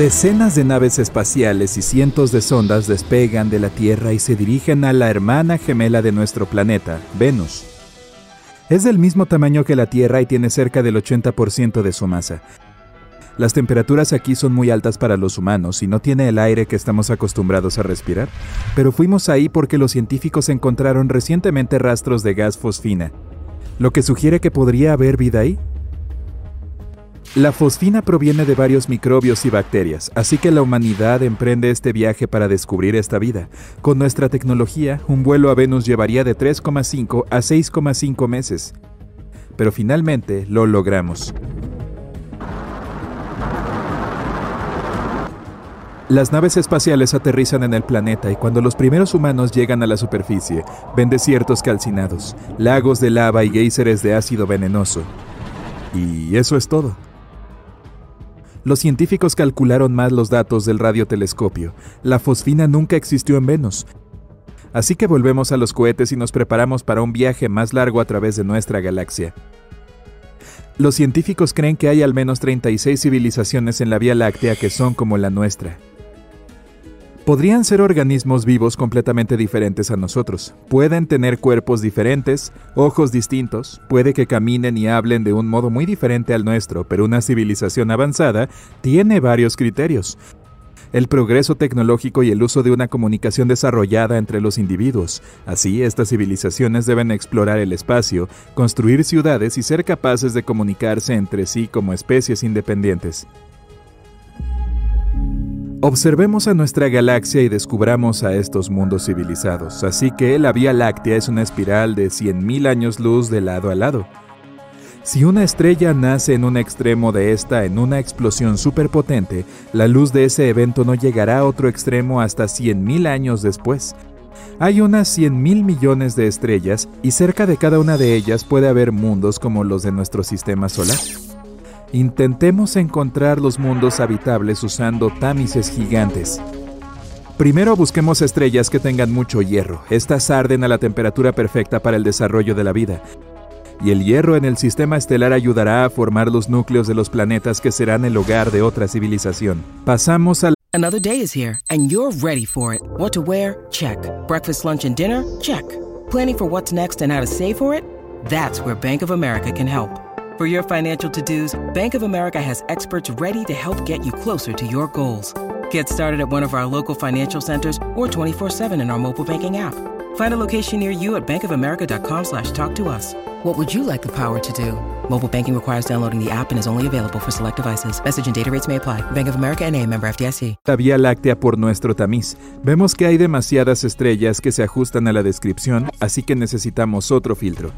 Decenas de naves espaciales y cientos de sondas despegan de la Tierra y se dirigen a la hermana gemela de nuestro planeta, Venus. Es del mismo tamaño que la Tierra y tiene cerca del 80% de su masa. Las temperaturas aquí son muy altas para los humanos y no tiene el aire que estamos acostumbrados a respirar, pero fuimos ahí porque los científicos encontraron recientemente rastros de gas fosfina, lo que sugiere que podría haber vida ahí. La fosfina proviene de varios microbios y bacterias, así que la humanidad emprende este viaje para descubrir esta vida. Con nuestra tecnología, un vuelo a Venus llevaría de 3,5 a 6,5 meses. Pero finalmente lo logramos. Las naves espaciales aterrizan en el planeta y cuando los primeros humanos llegan a la superficie, ven desiertos calcinados, lagos de lava y géiseres de ácido venenoso. Y eso es todo. Los científicos calcularon más los datos del radiotelescopio. La fosfina nunca existió en Venus. Así que volvemos a los cohetes y nos preparamos para un viaje más largo a través de nuestra galaxia. Los científicos creen que hay al menos 36 civilizaciones en la Vía Láctea que son como la nuestra. Podrían ser organismos vivos completamente diferentes a nosotros. Pueden tener cuerpos diferentes, ojos distintos, puede que caminen y hablen de un modo muy diferente al nuestro, pero una civilización avanzada tiene varios criterios. El progreso tecnológico y el uso de una comunicación desarrollada entre los individuos. Así, estas civilizaciones deben explorar el espacio, construir ciudades y ser capaces de comunicarse entre sí como especies independientes. Observemos a nuestra galaxia y descubramos a estos mundos civilizados, así que la Vía Láctea es una espiral de 100.000 años luz de lado a lado. Si una estrella nace en un extremo de esta en una explosión superpotente, la luz de ese evento no llegará a otro extremo hasta 100.000 años después. Hay unas 100.000 millones de estrellas y cerca de cada una de ellas puede haber mundos como los de nuestro sistema solar. Intentemos encontrar los mundos habitables usando tamices gigantes. Primero busquemos estrellas que tengan mucho hierro. Estas arden a la temperatura perfecta para el desarrollo de la vida. Y el hierro en el sistema estelar ayudará a formar los núcleos de los planetas que serán el hogar de otra civilización. Pasamos al Another day is here and you're ready for it. What to wear? Check. Breakfast, lunch and dinner? Check. Planning for what's next and how to save for it? That's where Bank of America can help. For your financial to-dos, Bank of America has experts ready to help get you closer to your goals. Get started at one of our local financial centers or 24-7 in our mobile banking app. Find a location near you at bankofamerica.com slash talk to us. What would you like the power to do? Mobile banking requires downloading the app and is only available for select devices. Message and data rates may apply. Bank of America and a member FDIC. la Vía Láctea por nuestro tamiz. Vemos que hay demasiadas estrellas que se ajustan a la descripción, así que necesitamos otro filtro.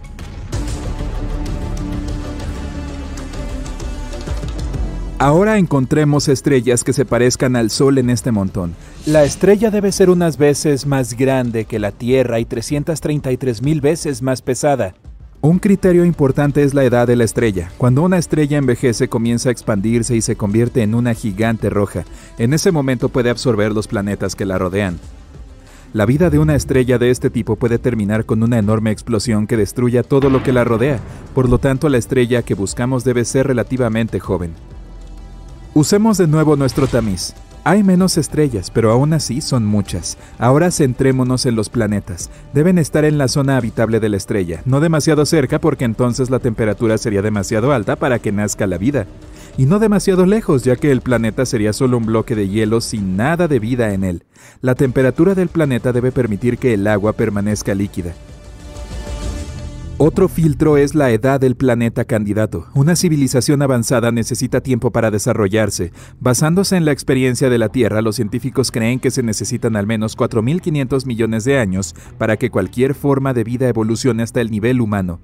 Ahora encontremos estrellas que se parezcan al Sol en este montón. La estrella debe ser unas veces más grande que la Tierra y 333 mil veces más pesada. Un criterio importante es la edad de la estrella. Cuando una estrella envejece comienza a expandirse y se convierte en una gigante roja. En ese momento puede absorber los planetas que la rodean. La vida de una estrella de este tipo puede terminar con una enorme explosión que destruya todo lo que la rodea, por lo tanto la estrella que buscamos debe ser relativamente joven. Usemos de nuevo nuestro tamiz. Hay menos estrellas, pero aún así son muchas. Ahora centrémonos en los planetas. Deben estar en la zona habitable de la estrella, no demasiado cerca porque entonces la temperatura sería demasiado alta para que nazca la vida. Y no demasiado lejos, ya que el planeta sería solo un bloque de hielo sin nada de vida en él. La temperatura del planeta debe permitir que el agua permanezca líquida. Otro filtro es la edad del planeta candidato. Una civilización avanzada necesita tiempo para desarrollarse. Basándose en la experiencia de la Tierra, los científicos creen que se necesitan al menos 4.500 millones de años para que cualquier forma de vida evolucione hasta el nivel humano.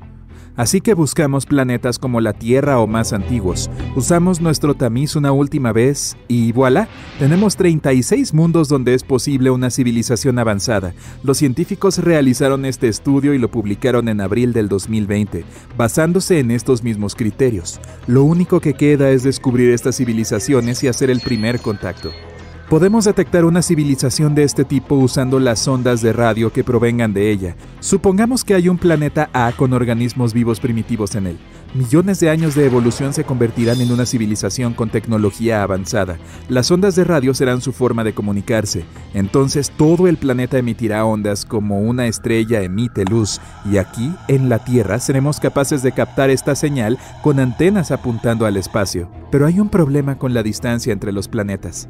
Así que buscamos planetas como la Tierra o más antiguos. Usamos nuestro tamiz una última vez y voilà, tenemos 36 mundos donde es posible una civilización avanzada. Los científicos realizaron este estudio y lo publicaron en abril del 2020, basándose en estos mismos criterios. Lo único que queda es descubrir estas civilizaciones y hacer el primer contacto. Podemos detectar una civilización de este tipo usando las ondas de radio que provengan de ella. Supongamos que hay un planeta A con organismos vivos primitivos en él. Millones de años de evolución se convertirán en una civilización con tecnología avanzada. Las ondas de radio serán su forma de comunicarse. Entonces todo el planeta emitirá ondas como una estrella emite luz. Y aquí, en la Tierra, seremos capaces de captar esta señal con antenas apuntando al espacio. Pero hay un problema con la distancia entre los planetas.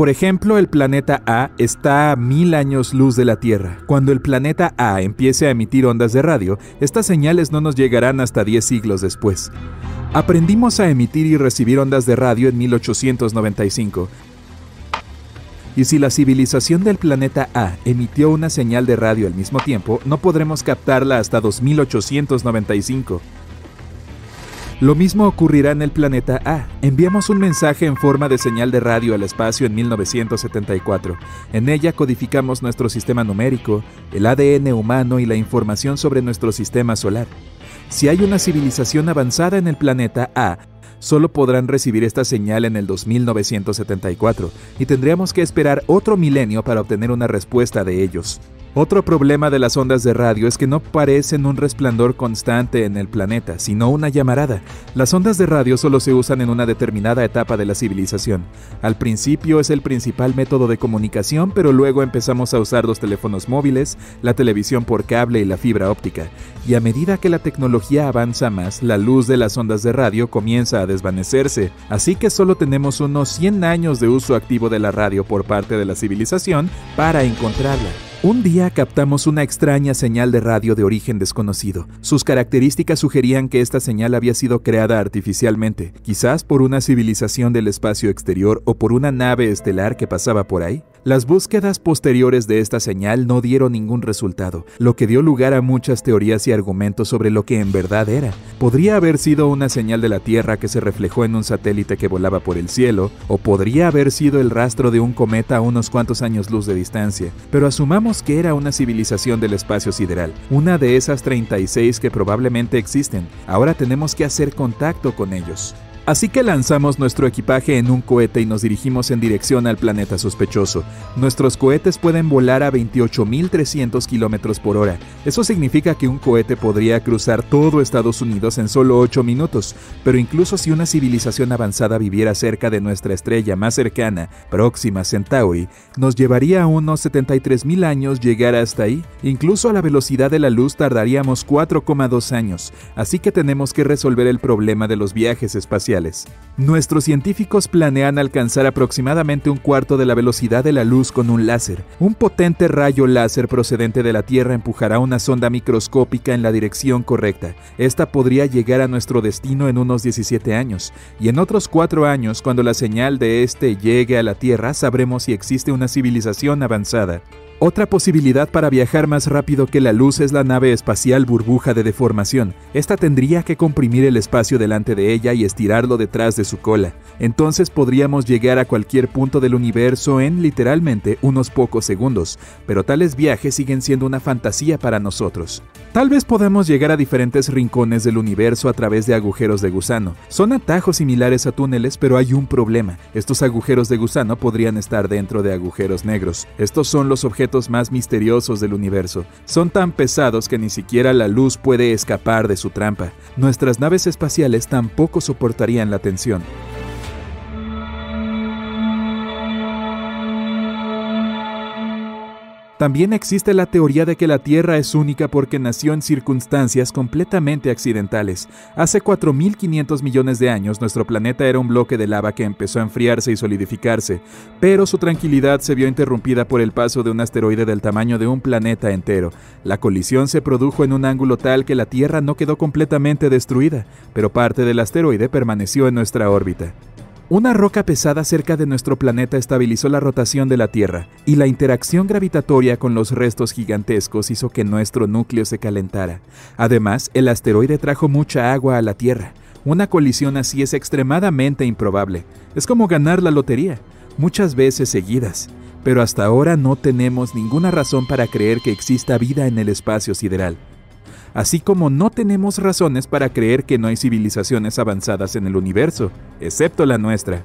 Por ejemplo, el planeta A está a mil años luz de la Tierra. Cuando el planeta A empiece a emitir ondas de radio, estas señales no nos llegarán hasta 10 siglos después. Aprendimos a emitir y recibir ondas de radio en 1895. Y si la civilización del planeta A emitió una señal de radio al mismo tiempo, no podremos captarla hasta 2895. Lo mismo ocurrirá en el planeta A. Enviamos un mensaje en forma de señal de radio al espacio en 1974. En ella codificamos nuestro sistema numérico, el ADN humano y la información sobre nuestro sistema solar. Si hay una civilización avanzada en el planeta A, solo podrán recibir esta señal en el 2974 y tendríamos que esperar otro milenio para obtener una respuesta de ellos. Otro problema de las ondas de radio es que no parecen un resplandor constante en el planeta, sino una llamarada. Las ondas de radio solo se usan en una determinada etapa de la civilización. Al principio es el principal método de comunicación, pero luego empezamos a usar los teléfonos móviles, la televisión por cable y la fibra óptica. Y a medida que la tecnología avanza más, la luz de las ondas de radio comienza a desvanecerse. Así que solo tenemos unos 100 años de uso activo de la radio por parte de la civilización para encontrarla. Un día captamos una extraña señal de radio de origen desconocido. Sus características sugerían que esta señal había sido creada artificialmente, quizás por una civilización del espacio exterior o por una nave estelar que pasaba por ahí. Las búsquedas posteriores de esta señal no dieron ningún resultado, lo que dio lugar a muchas teorías y argumentos sobre lo que en verdad era. Podría haber sido una señal de la Tierra que se reflejó en un satélite que volaba por el cielo, o podría haber sido el rastro de un cometa a unos cuantos años luz de distancia, pero asumamos que era una civilización del espacio sideral, una de esas 36 que probablemente existen. Ahora tenemos que hacer contacto con ellos. Así que lanzamos nuestro equipaje en un cohete y nos dirigimos en dirección al planeta sospechoso. Nuestros cohetes pueden volar a 28.300 km por hora. Eso significa que un cohete podría cruzar todo Estados Unidos en solo 8 minutos. Pero incluso si una civilización avanzada viviera cerca de nuestra estrella más cercana, Próxima Centauri, nos llevaría unos 73.000 años llegar hasta ahí. Incluso a la velocidad de la luz tardaríamos 4,2 años. Así que tenemos que resolver el problema de los viajes espaciales Nuestros científicos planean alcanzar aproximadamente un cuarto de la velocidad de la luz con un láser. Un potente rayo láser procedente de la Tierra empujará una sonda microscópica en la dirección correcta. Esta podría llegar a nuestro destino en unos 17 años, y en otros cuatro años, cuando la señal de este llegue a la Tierra, sabremos si existe una civilización avanzada. Otra posibilidad para viajar más rápido que la luz es la nave espacial burbuja de deformación. Esta tendría que comprimir el espacio delante de ella y estirarlo detrás de su cola. Entonces podríamos llegar a cualquier punto del universo en literalmente unos pocos segundos, pero tales viajes siguen siendo una fantasía para nosotros. Tal vez podamos llegar a diferentes rincones del universo a través de agujeros de gusano. Son atajos similares a túneles, pero hay un problema. Estos agujeros de gusano podrían estar dentro de agujeros negros. Estos son los objetos más misteriosos del universo. Son tan pesados que ni siquiera la luz puede escapar de su trampa. Nuestras naves espaciales tampoco soportarían la tensión. También existe la teoría de que la Tierra es única porque nació en circunstancias completamente accidentales. Hace 4.500 millones de años nuestro planeta era un bloque de lava que empezó a enfriarse y solidificarse, pero su tranquilidad se vio interrumpida por el paso de un asteroide del tamaño de un planeta entero. La colisión se produjo en un ángulo tal que la Tierra no quedó completamente destruida, pero parte del asteroide permaneció en nuestra órbita. Una roca pesada cerca de nuestro planeta estabilizó la rotación de la Tierra, y la interacción gravitatoria con los restos gigantescos hizo que nuestro núcleo se calentara. Además, el asteroide trajo mucha agua a la Tierra. Una colisión así es extremadamente improbable. Es como ganar la lotería, muchas veces seguidas. Pero hasta ahora no tenemos ninguna razón para creer que exista vida en el espacio sideral así como no tenemos razones para creer que no hay civilizaciones avanzadas en el universo, excepto la nuestra.